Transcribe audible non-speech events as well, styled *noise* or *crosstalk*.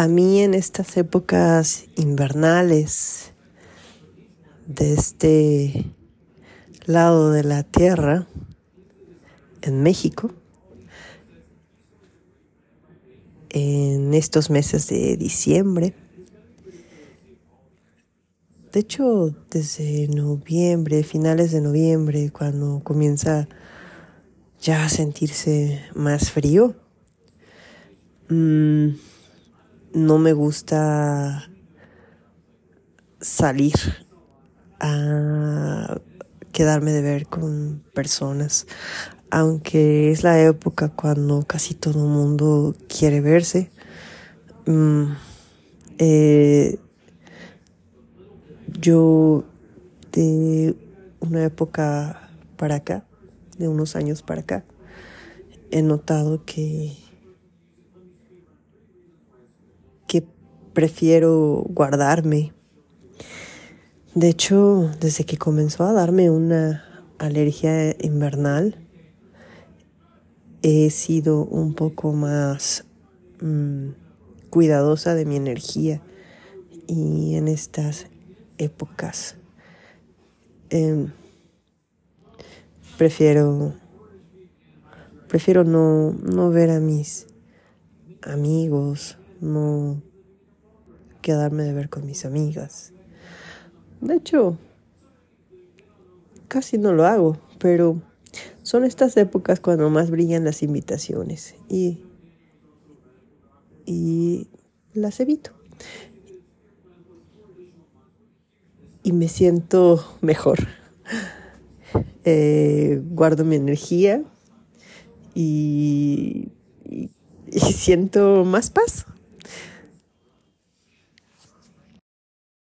A mí en estas épocas invernales de este lado de la tierra, en México, en estos meses de diciembre, de hecho desde noviembre, finales de noviembre, cuando comienza ya a sentirse más frío, mmm, no me gusta salir a quedarme de ver con personas, aunque es la época cuando casi todo el mundo quiere verse. Mm, eh, yo de una época para acá, de unos años para acá, he notado que prefiero guardarme. De hecho, desde que comenzó a darme una alergia invernal, he sido un poco más mm, cuidadosa de mi energía y en estas épocas em, prefiero prefiero no, no ver a mis amigos, no quedarme de ver con mis amigas. De hecho, casi no lo hago, pero son estas épocas cuando más brillan las invitaciones y, y las evito. Y me siento mejor. *laughs* Eh, guardo mi energía y, y siento más paz.